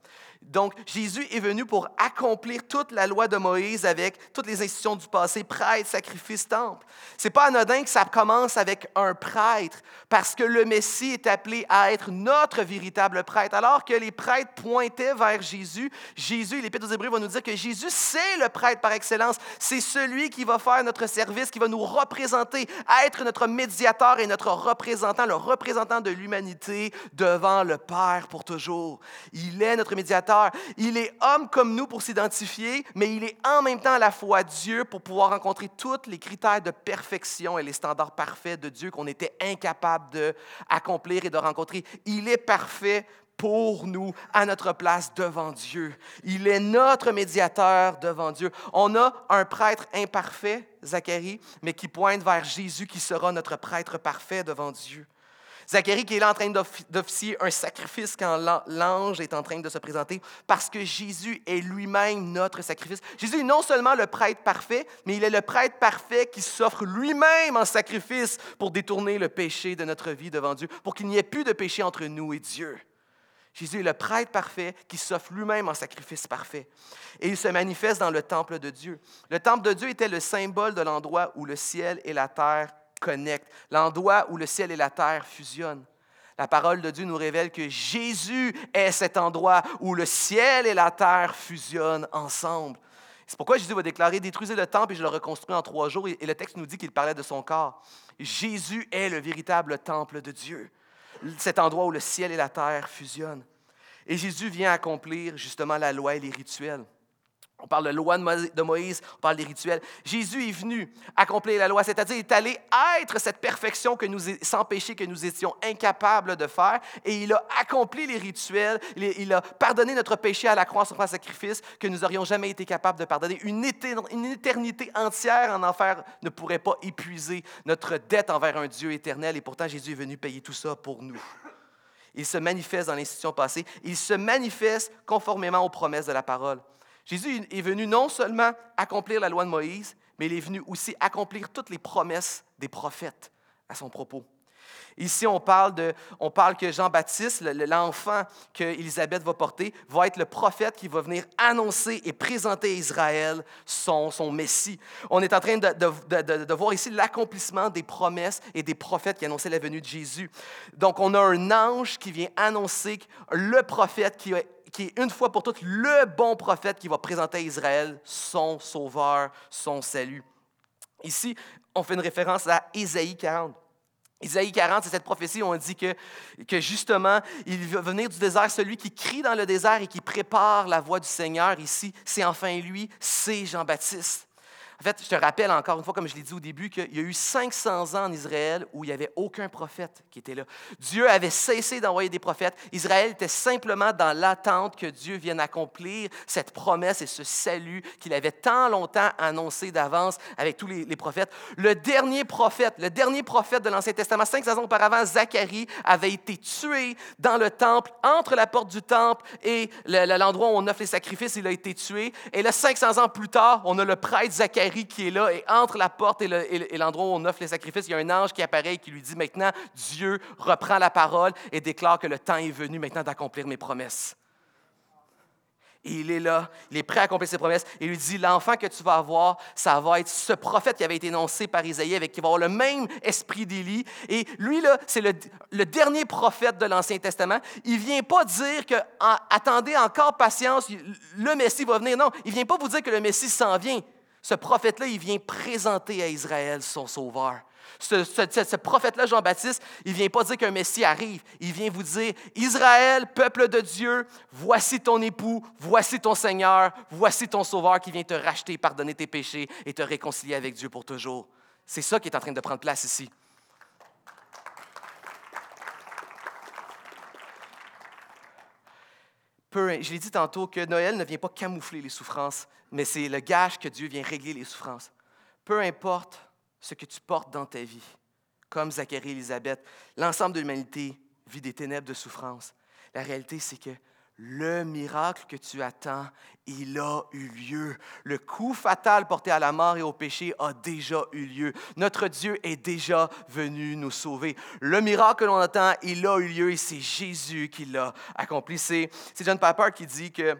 Donc, Jésus est venu pour accomplir toute la loi de Moïse avec toutes les institutions du passé, prêtre, sacrifice, temple. C'est pas anodin que ça commence avec un prêtre, parce que le Messie est appelé à être notre véritable prêtre. Alors que les prêtres pointaient vers Jésus, Jésus, l'Épître aux Hébreux va nous dire que Jésus, c'est le prêtre par excellence. C'est celui qui va faire notre service, qui va nous représenter, être notre médiateur et notre représentant, le représentant de l'humanité devant le Père pour toujours. Il est notre médiateur il est homme comme nous pour s'identifier, mais il est en même temps à la fois Dieu pour pouvoir rencontrer tous les critères de perfection et les standards parfaits de Dieu qu'on était incapable d'accomplir et de rencontrer. Il est parfait pour nous, à notre place devant Dieu. Il est notre médiateur devant Dieu. On a un prêtre imparfait, Zacharie, mais qui pointe vers Jésus qui sera notre prêtre parfait devant Dieu. Zacharie qui est là en train d'officier un sacrifice quand l'ange est en train de se présenter, parce que Jésus est lui-même notre sacrifice. Jésus est non seulement le prêtre parfait, mais il est le prêtre parfait qui s'offre lui-même en sacrifice pour détourner le péché de notre vie devant Dieu, pour qu'il n'y ait plus de péché entre nous et Dieu. Jésus est le prêtre parfait qui s'offre lui-même en sacrifice parfait. Et il se manifeste dans le temple de Dieu. Le temple de Dieu était le symbole de l'endroit où le ciel et la terre connecte, l'endroit où le ciel et la terre fusionnent. La parole de Dieu nous révèle que Jésus est cet endroit où le ciel et la terre fusionnent ensemble. C'est pourquoi Jésus va déclarer Détruisez le temple et je le reconstruis en trois jours. Et le texte nous dit qu'il parlait de son corps. Jésus est le véritable temple de Dieu, cet endroit où le ciel et la terre fusionnent. Et Jésus vient accomplir justement la loi et les rituels. On parle de loi de Moïse, on parle des rituels. Jésus est venu accomplir la loi, c'est-à-dire est allé être cette perfection que nous, sans péché que nous étions incapables de faire, et il a accompli les rituels, il a pardonné notre péché à la croix sur un sacrifice que nous n'aurions jamais été capables de pardonner. Une éternité entière en enfer ne pourrait pas épuiser notre dette envers un Dieu éternel, et pourtant Jésus est venu payer tout ça pour nous. Il se manifeste dans l'institution passée, il se manifeste conformément aux promesses de la parole. Jésus est venu non seulement accomplir la loi de Moïse, mais il est venu aussi accomplir toutes les promesses des prophètes à son propos. Ici, on parle, de, que Jean-Baptiste, l'enfant qu'Élisabeth va porter, va être le prophète qui va venir annoncer et présenter à Israël son, Messie. On est en train de, voir ici l'accomplissement des promesses et des prophètes qui annonçaient la venue de Jésus. Donc, on a un ange qui vient annoncer le prophète qui qui est une fois pour toutes le bon prophète qui va présenter à Israël son sauveur, son salut. Ici, on fait une référence à Isaïe 40. Isaïe 40, c'est cette prophétie où on dit que, que justement, il va venir du désert celui qui crie dans le désert et qui prépare la voie du Seigneur. Ici, c'est enfin lui, c'est Jean-Baptiste. En fait, je te rappelle encore une fois, comme je l'ai dit au début, qu'il y a eu 500 ans en Israël où il n'y avait aucun prophète qui était là. Dieu avait cessé d'envoyer des prophètes. Israël était simplement dans l'attente que Dieu vienne accomplir cette promesse et ce salut qu'il avait tant longtemps annoncé d'avance avec tous les, prophètes. Le dernier prophète, le dernier prophète de l'Ancien Testament, 500 ans auparavant, Zacharie, avait été tué dans le temple, entre la porte du temple et l'endroit où on offre les sacrifices, il a été tué. Et là, 500 ans plus tard, on a le prêtre Zacharie qui est là, et entre la porte et l'endroit où on offre les sacrifices, il y a un ange qui apparaît et qui lui dit maintenant, Dieu reprend la parole et déclare que le temps est venu maintenant d'accomplir mes promesses. Et il est là, il est prêt à accomplir ses promesses. Il lui dit, l'enfant que tu vas avoir, ça va être ce prophète qui avait été énoncé par Isaïe, avec qui va avoir le même esprit d'Élie. Et lui, là, c'est le, le, dernier prophète de l'Ancien Testament. Il vient pas dire que, attendez encore patience, le Messie va venir. Non, il vient pas vous dire que le Messie s'en vient ce prophète-là, il vient présenter à Israël son sauveur. Ce, prophète-là, Jean-Baptiste, il ne vient pas dire qu'un Messie arrive. Il vient vous dire, Israël, peuple de Dieu, voici ton époux, voici ton Seigneur, voici ton sauveur qui vient te racheter, pardonner tes péchés et te réconcilier avec Dieu pour toujours. C'est ça qui est en train de prendre place ici. je l'ai dit tantôt que Noël ne vient pas camoufler les souffrances, mais c'est le gage que Dieu vient régler les souffrances. Peu importe ce que tu portes dans ta vie, comme Zacharie et Élisabeth, l'ensemble de l'humanité vit des ténèbres de souffrance. La réalité, c'est que le miracle que tu attends, il a eu lieu. Le coup fatal porté à la mort et au péché a déjà eu lieu. Notre Dieu est déjà venu nous sauver. Le miracle que l'on attend, il a eu lieu et c'est Jésus qui l'a accompli. C'est John Piper qui dit que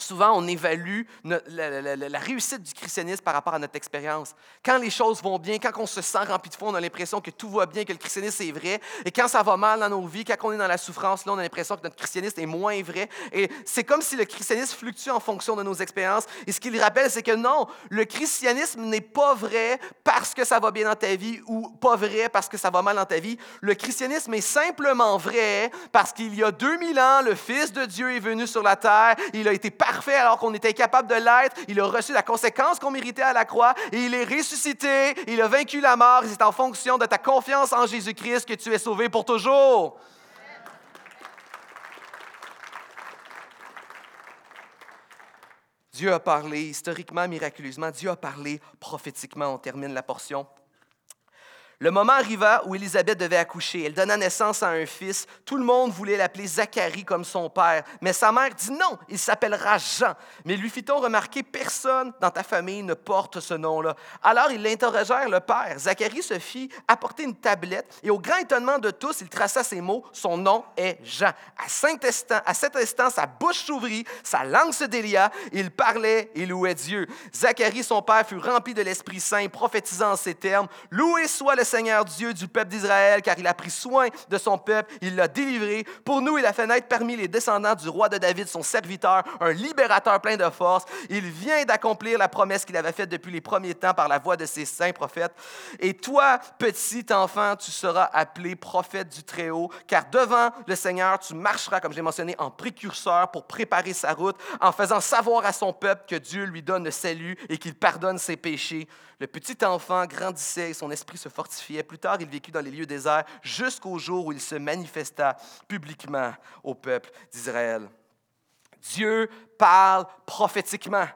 Souvent, on évalue la, réussite du christianisme par rapport à notre expérience. Quand les choses vont bien, quand on se sent rempli de foi, on a l'impression que tout va bien, que le christianisme est vrai. Et quand ça va mal dans nos vies, quand on est dans la souffrance, là, on a l'impression que notre christianisme est moins vrai. Et c'est comme si le christianisme fluctue en fonction de nos expériences. Et ce qu'il rappelle, c'est que non, le christianisme n'est pas vrai parce que ça va bien dans ta vie ou pas vrai parce que ça va mal dans ta vie. Le christianisme est simplement vrai parce qu'il y a 2000 ans, le Fils de Dieu est venu sur la terre. Il a été alors qu'on était incapable de l'être. Il a reçu la conséquence qu'on méritait à la croix et il est ressuscité. Il a vaincu la mort. C'est en fonction de ta confiance en Jésus-Christ que tu es sauvé pour toujours. Dieu a parlé historiquement, miraculeusement. Dieu a parlé prophétiquement. On termine la portion. Le moment arriva où Élisabeth devait accoucher. Elle donna naissance à un fils. Tout le monde voulait l'appeler Zacharie comme son père. Mais sa mère dit non, il s'appellera Jean. Mais lui fit-on remarquer, personne dans ta famille ne porte ce nom-là. Alors ils l'interrogèrent le père. Zacharie se fit apporter une tablette et au grand étonnement de tous, il traça ces mots. Son nom est Jean. À, cet instant, sa bouche s'ouvrit, sa langue se délia. Il parlait et louait Dieu. Zacharie, son père, fut rempli de l'Esprit Saint, prophétisant en ces termes. Loué soit le Seigneur Dieu du peuple d'Israël, car il a pris soin de son peuple, il l'a délivré. Pour nous, il a fait naître parmi les descendants du roi de David, son serviteur, un libérateur plein de force. Il vient d'accomplir la promesse qu'il avait faite depuis les premiers temps par la voix de ses saints prophètes. Et toi, petit enfant, tu seras appelé prophète du Très-Haut, car devant le Seigneur, tu marcheras, comme j'ai mentionné, en précurseur pour préparer sa route, en faisant savoir à son peuple que Dieu lui donne le salut et qu'il pardonne ses péchés. Le petit enfant grandissait et son esprit se fortifiait. Plus tard, il vécut dans les lieux déserts jusqu'au jour où il se manifesta publiquement au peuple d'Israël. Dieu parle prophétiquement.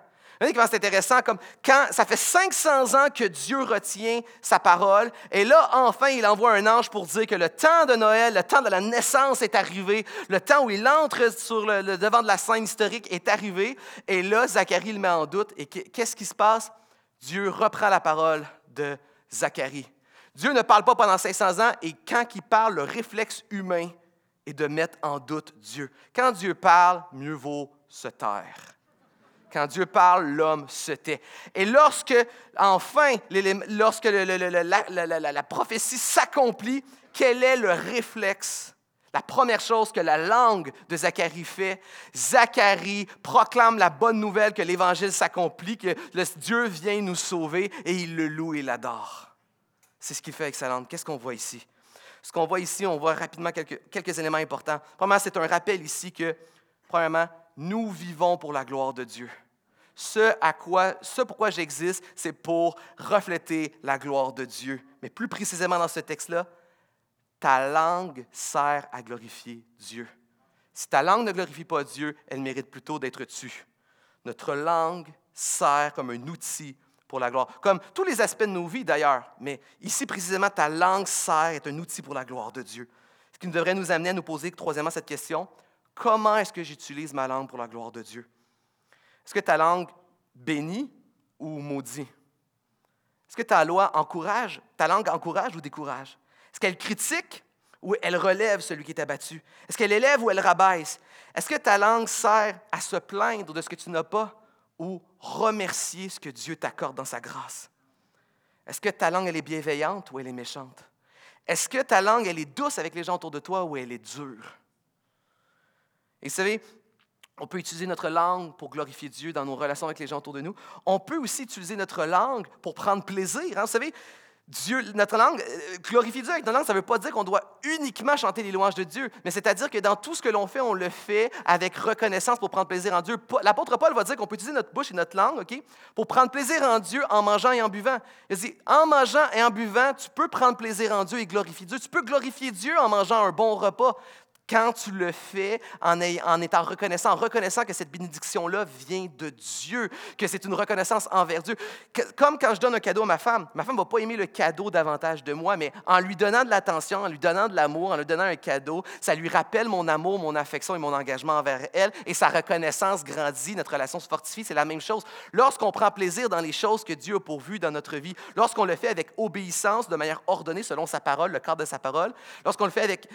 Vous voyez c'est intéressant, comme quand ça fait 500 ans que Dieu retient sa parole, et là, enfin, il envoie un ange pour dire que le temps de Noël, le temps de la naissance est arrivé, le temps où il entre sur le, devant de la scène historique est arrivé, et là, Zacharie le met en doute, et qu'est-ce qui se passe? Dieu reprend la parole de Zacharie. Dieu ne parle pas pendant 500 ans, et quand il parle, le réflexe humain est de mettre en doute Dieu. Quand Dieu parle, mieux vaut se taire. Quand Dieu parle, l'homme se tait. Et lorsque, enfin, lorsque la, prophétie s'accomplit, quel est le réflexe? La première chose que la langue de Zacharie fait, Zacharie proclame la bonne nouvelle que l'Évangile s'accomplit, que Dieu vient nous sauver et il le loue et l'adore. C'est ce qu'il fait avec sa langue. Qu'est-ce qu'on voit ici? Ce qu'on voit ici, on voit rapidement quelques, éléments importants. Premièrement, c'est un rappel ici que, premièrement, nous vivons pour la gloire de Dieu ce à quoi, ce pourquoi j'existe, c'est pour refléter la gloire de Dieu. Mais plus précisément dans ce texte-là, ta langue sert à glorifier Dieu. Si ta langue ne glorifie pas Dieu, elle mérite plutôt d'être tue. Notre langue sert comme un outil comme tous les aspects de nos vies d'ailleurs, mais ici précisément, ta langue sert, est un outil pour la gloire de Dieu. Ce qui devrait nous amener à nous poser troisièmement cette question, comment est-ce que j'utilise ma langue pour la gloire de Dieu? Est-ce que ta langue bénit ou maudit? Est-ce que ta loi encourage, ta langue encourage ou décourage? Est-ce qu'elle critique ou elle relève celui qui est abattu? Est-ce qu'elle élève ou elle rabaisse? Est-ce que ta langue sert à se plaindre de ce que tu n'as pas? Ou remercier ce que Dieu t'accorde dans sa grâce? Est-ce que ta langue, elle est bienveillante ou elle est méchante? Est-ce que ta langue, elle est douce avec les gens autour de toi ou elle est dure? Et vous savez, on peut utiliser notre langue pour glorifier Dieu dans nos relations avec les gens autour de nous. On peut aussi utiliser notre langue pour prendre plaisir. Hein? Vous savez, Dieu, notre langue, euh, glorifier Dieu avec notre langue, ça ne veut pas dire qu'on doit uniquement chanter les louanges de Dieu, mais c'est-à-dire que dans tout ce que l'on fait, on le fait avec reconnaissance pour prendre plaisir en Dieu. L'apôtre Paul va dire qu'on peut utiliser notre bouche et notre langue ok, pour prendre plaisir en Dieu en mangeant et en buvant. Il dit, en mangeant et en buvant, tu peux prendre plaisir en Dieu et glorifier Dieu. Tu peux glorifier Dieu en mangeant un bon repas quand tu le fais en, étant reconnaissant, en reconnaissant que cette bénédiction-là vient de Dieu, que c'est une reconnaissance envers Dieu. comme quand je donne un cadeau à ma femme, ma femme ne va pas aimer le cadeau davantage de moi, mais en lui donnant de l'attention, en lui donnant de l'amour, en lui donnant un cadeau, ça lui rappelle mon amour, mon affection et mon engagement envers elle, et sa reconnaissance grandit, notre relation se fortifie. C'est la même chose. Lorsqu'on prend plaisir dans les choses que Dieu a pourvues dans notre vie, lorsqu'on le fait avec obéissance, de manière ordonnée, selon sa parole, le cadre de sa parole, lorsqu'on le fait avec,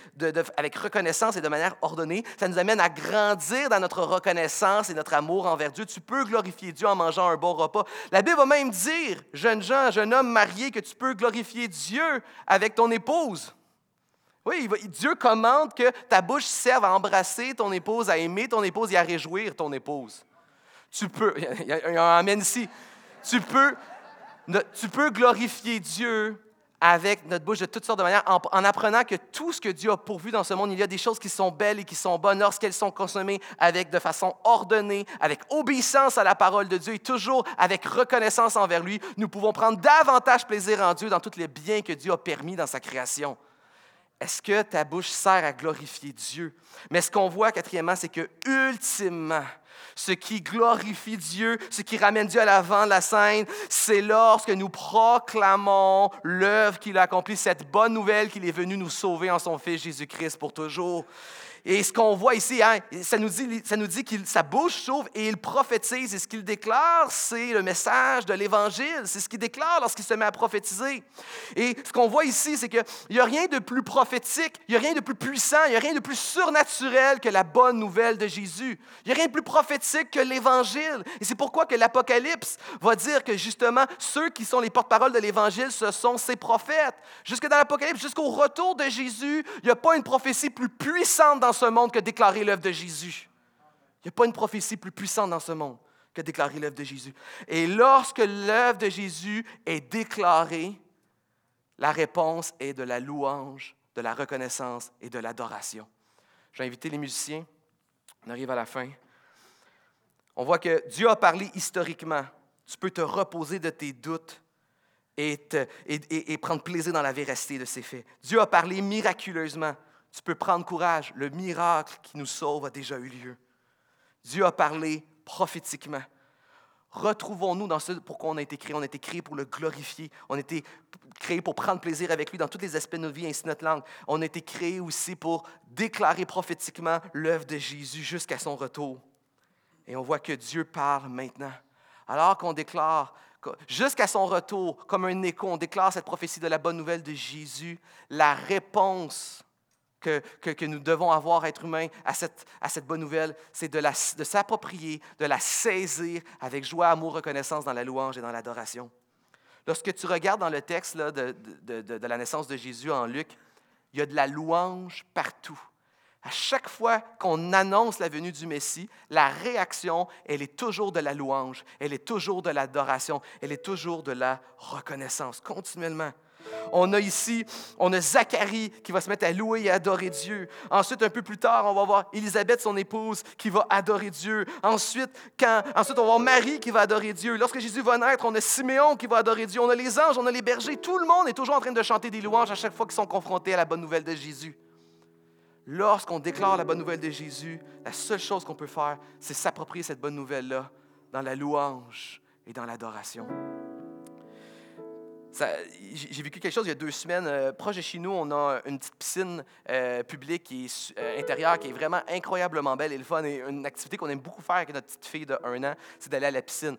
avec reconnaissance, et de manière ordonnée. Ça nous amène à grandir dans notre reconnaissance et notre amour envers Dieu. Tu peux glorifier Dieu en mangeant un bon repas. La Bible va même dire, jeune gens, jeune homme marié, que tu peux glorifier Dieu avec ton épouse. Oui, Dieu commande que ta bouche serve à embrasser ton épouse, à aimer ton épouse et à réjouir ton épouse. Tu peux, il y a un amen ici. Tu peux glorifier Dieu avec notre bouche de toutes sortes de manières, en, apprenant que tout ce que Dieu a pourvu dans ce monde, il y a des choses qui sont belles et qui sont bonnes lorsqu'elles sont consommées avec de façon ordonnée, avec obéissance à la parole de Dieu et toujours avec reconnaissance envers lui. Nous pouvons prendre davantage plaisir en Dieu dans tous les biens que Dieu a permis dans sa création. Est-ce que ta bouche sert à glorifier Dieu? Mais ce qu'on voit, quatrièmement, c'est que ultimement, ce qui glorifie Dieu, ce qui ramène Dieu à l'avant de la scène, c'est lorsque nous proclamons l'œuvre qu'il a accomplie, cette bonne nouvelle qu'il est venu nous sauver en son Fils Jésus-Christ pour toujours. Et ce qu'on voit ici, hein, ça nous dit, ça nous dit que sa bouche s'ouvre et il prophétise. Et ce qu'il déclare, c'est le message de l'Évangile. C'est ce qu'il déclare lorsqu'il se met à prophétiser. Et ce qu'on voit ici, c'est qu'il n'y a rien de plus prophétique, il n'y a rien de plus puissant, il n'y a rien de plus surnaturel que la bonne nouvelle de Jésus. Il n'y a rien de plus prophétique que l'Évangile. Et c'est pourquoi que l'Apocalypse va dire que justement, ceux qui sont les porte-parole de l'Évangile, ce sont ces prophètes. Jusque dans l'Apocalypse, jusqu'au retour de Jésus, il n'y a pas une prophétie plus puissante dans ce monde que déclarer l'œuvre de Jésus. Il n'y a pas une prophétie plus puissante dans ce monde que déclarer l'œuvre de Jésus. Et lorsque l'œuvre de Jésus est déclarée, la réponse est de la louange, de la reconnaissance et de l'adoration. Je vais inviter les musiciens. On arrive à la fin. On voit que Dieu a parlé historiquement. Tu peux te reposer de tes doutes et, et, prendre plaisir dans la véracité de ses faits. Dieu a parlé miraculeusement. Tu peux prendre courage. Le miracle qui nous sauve a déjà eu lieu. Dieu a parlé prophétiquement. Retrouvons-nous dans ce pourquoi on a été créé. On a été créé pour le glorifier. On a été créé pour prendre plaisir avec lui dans tous les aspects de notre vie, ainsi notre langue. On a été créé aussi pour déclarer prophétiquement l'œuvre de Jésus jusqu'à son retour. Et on voit que Dieu parle maintenant. Alors qu'on déclare jusqu'à son retour, comme un écho, on déclare cette prophétie de la bonne nouvelle de Jésus, la réponse que, nous devons avoir, être humains, à cette, bonne nouvelle, c'est de, s'approprier, de la saisir avec joie, amour, reconnaissance dans la louange et dans l'adoration. Lorsque tu regardes dans le texte de, de, la naissance de Jésus en Luc, il y a de la louange partout. À chaque fois qu'on annonce la venue du Messie, la réaction, elle est toujours de la louange, elle est toujours de l'adoration, elle est toujours de la reconnaissance, continuellement. On a ici, on a Zacharie qui va se mettre à louer et adorer Dieu. Ensuite, un peu plus tard, on va voir Élisabeth, son épouse, qui va adorer Dieu. Ensuite, ensuite, on va voir Marie qui va adorer Dieu. Lorsque Jésus va naître, on a Siméon qui va adorer Dieu. On a les anges, on a les bergers. Tout le monde est toujours en train de chanter des louanges à chaque fois qu'ils sont confrontés à la bonne nouvelle de Jésus. Lorsqu'on déclare la bonne nouvelle de Jésus, la seule chose qu'on peut faire, c'est s'approprier cette bonne nouvelle-là dans la louange et dans l'adoration. J'ai vécu quelque chose il y a deux semaines. Euh, proche de chez nous, on a une petite piscine euh, publique est, euh, intérieure qui est vraiment incroyablement belle et le fun. Et une activité qu'on aime beaucoup faire avec notre petite fille de un an, c'est d'aller à la piscine.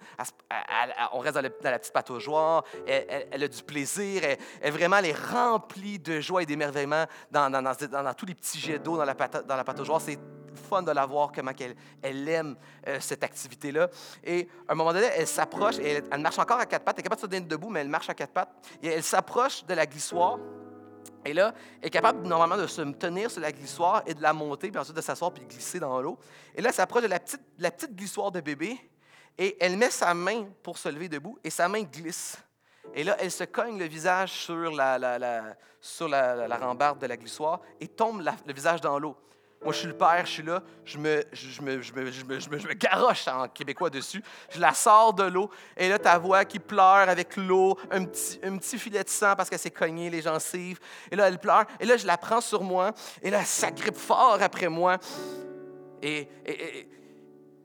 on reste dans, la petite pataugeoire. Elle, a du plaisir. Elle, vraiment, elle est remplie de joie et d'émerveillement dans, dans, dans, tous les petits jets d'eau dans la, dans la pataugeoire. C'est fun de la voir, comment elle, elle aime cette activité-là. Et à un moment donné, elle s'approche elle, marche encore à quatre pattes. Elle est capable de se tenir debout, mais elle marche à quatre pattes. Et elle s'approche de la glissoire. Et là, elle est capable normalement de se tenir sur la glissoire et de la monter, puis ensuite de s'asseoir puis de glisser dans l'eau. Et là, elle s'approche de la petite, la petite glissoire de bébé et elle met sa main pour se lever debout et sa main glisse. Et là, elle se cogne le visage sur la, sur la, rambarde de la glissoire et tombe le visage dans l'eau. Moi, je suis le père, je suis là, je me, je me, je me, je me, je me, garoche en québécois dessus, je la sors de l'eau, et là, ta voix qui pleure avec l'eau, un petit, un petit filet de sang parce qu'elle s'est cognée les gencives, et là, elle pleure, et là, je la prends sur moi, et là, ça grippe fort après moi, et, et,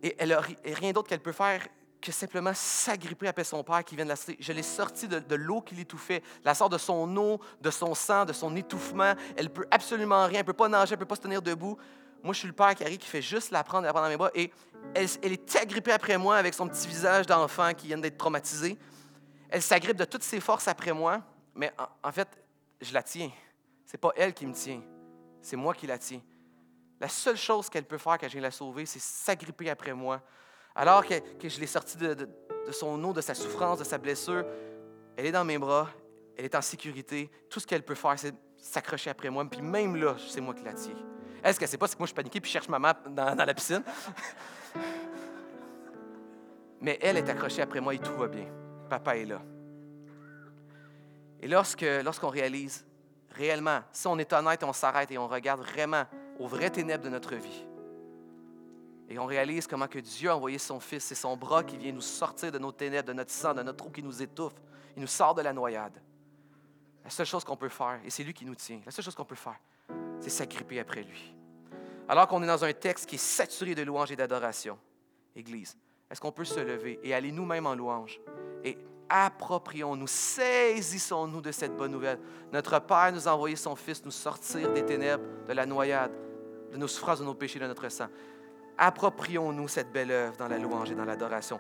et, elle n'a rien d'autre qu'elle peut faire que simplement s'agripper après son père qui vient de la cité. Je l'ai sortie de, l'eau qui l'étouffait, la sort de son eau, de son sang, de son étouffement. Elle peut absolument rien, elle peut pas nager, elle peut pas se tenir debout. Moi, je suis le père qui arrive, qui fait juste la prendre, la prendre dans mes bras. Et elle, est agrippée après moi avec son petit visage d'enfant qui vient d'être traumatisé. Elle s'agrippe de toutes ses forces après moi, mais en, en fait, je la tiens. C'est pas elle qui me tient, c'est moi qui la tiens. La seule chose qu'elle peut faire quand je viens la sauver, c'est s'agripper après moi, alors que, je l'ai sortie de, son eau, de sa souffrance, de sa blessure, elle est dans mes bras, elle est en sécurité. Tout ce qu'elle peut faire, c'est s'accrocher après moi. Puis même là, c'est moi qui la tiens. Est-ce qu'elle sait pas, c'est que moi je suis paniqué puis je cherche maman dans, dans la piscine? Mais elle est accrochée après moi et tout va bien. Papa est là. Et lorsque, lorsqu'on réalise réellement, si on est honnête, on s'arrête et on regarde vraiment aux vraies ténèbres de notre vie, et on réalise comment que Dieu a envoyé son Fils. C'est son bras qui vient nous sortir de nos ténèbres, de notre sang, de notre trou qui nous étouffe. Il nous sort de la noyade. La seule chose qu'on peut faire, et c'est lui qui nous tient, la seule chose qu'on peut faire, c'est s'agripper après lui. Alors qu'on est dans un texte qui est saturé de louanges et d'adoration, Église, est-ce qu'on peut se lever et aller nous-mêmes en louange? Et approprions-nous, saisissons-nous de cette bonne nouvelle. Notre Père nous a envoyé son Fils nous sortir des ténèbres, de la noyade, de nos souffrances, de nos péchés, de notre sang. Approprions-nous cette belle œuvre dans la louange et dans l'adoration.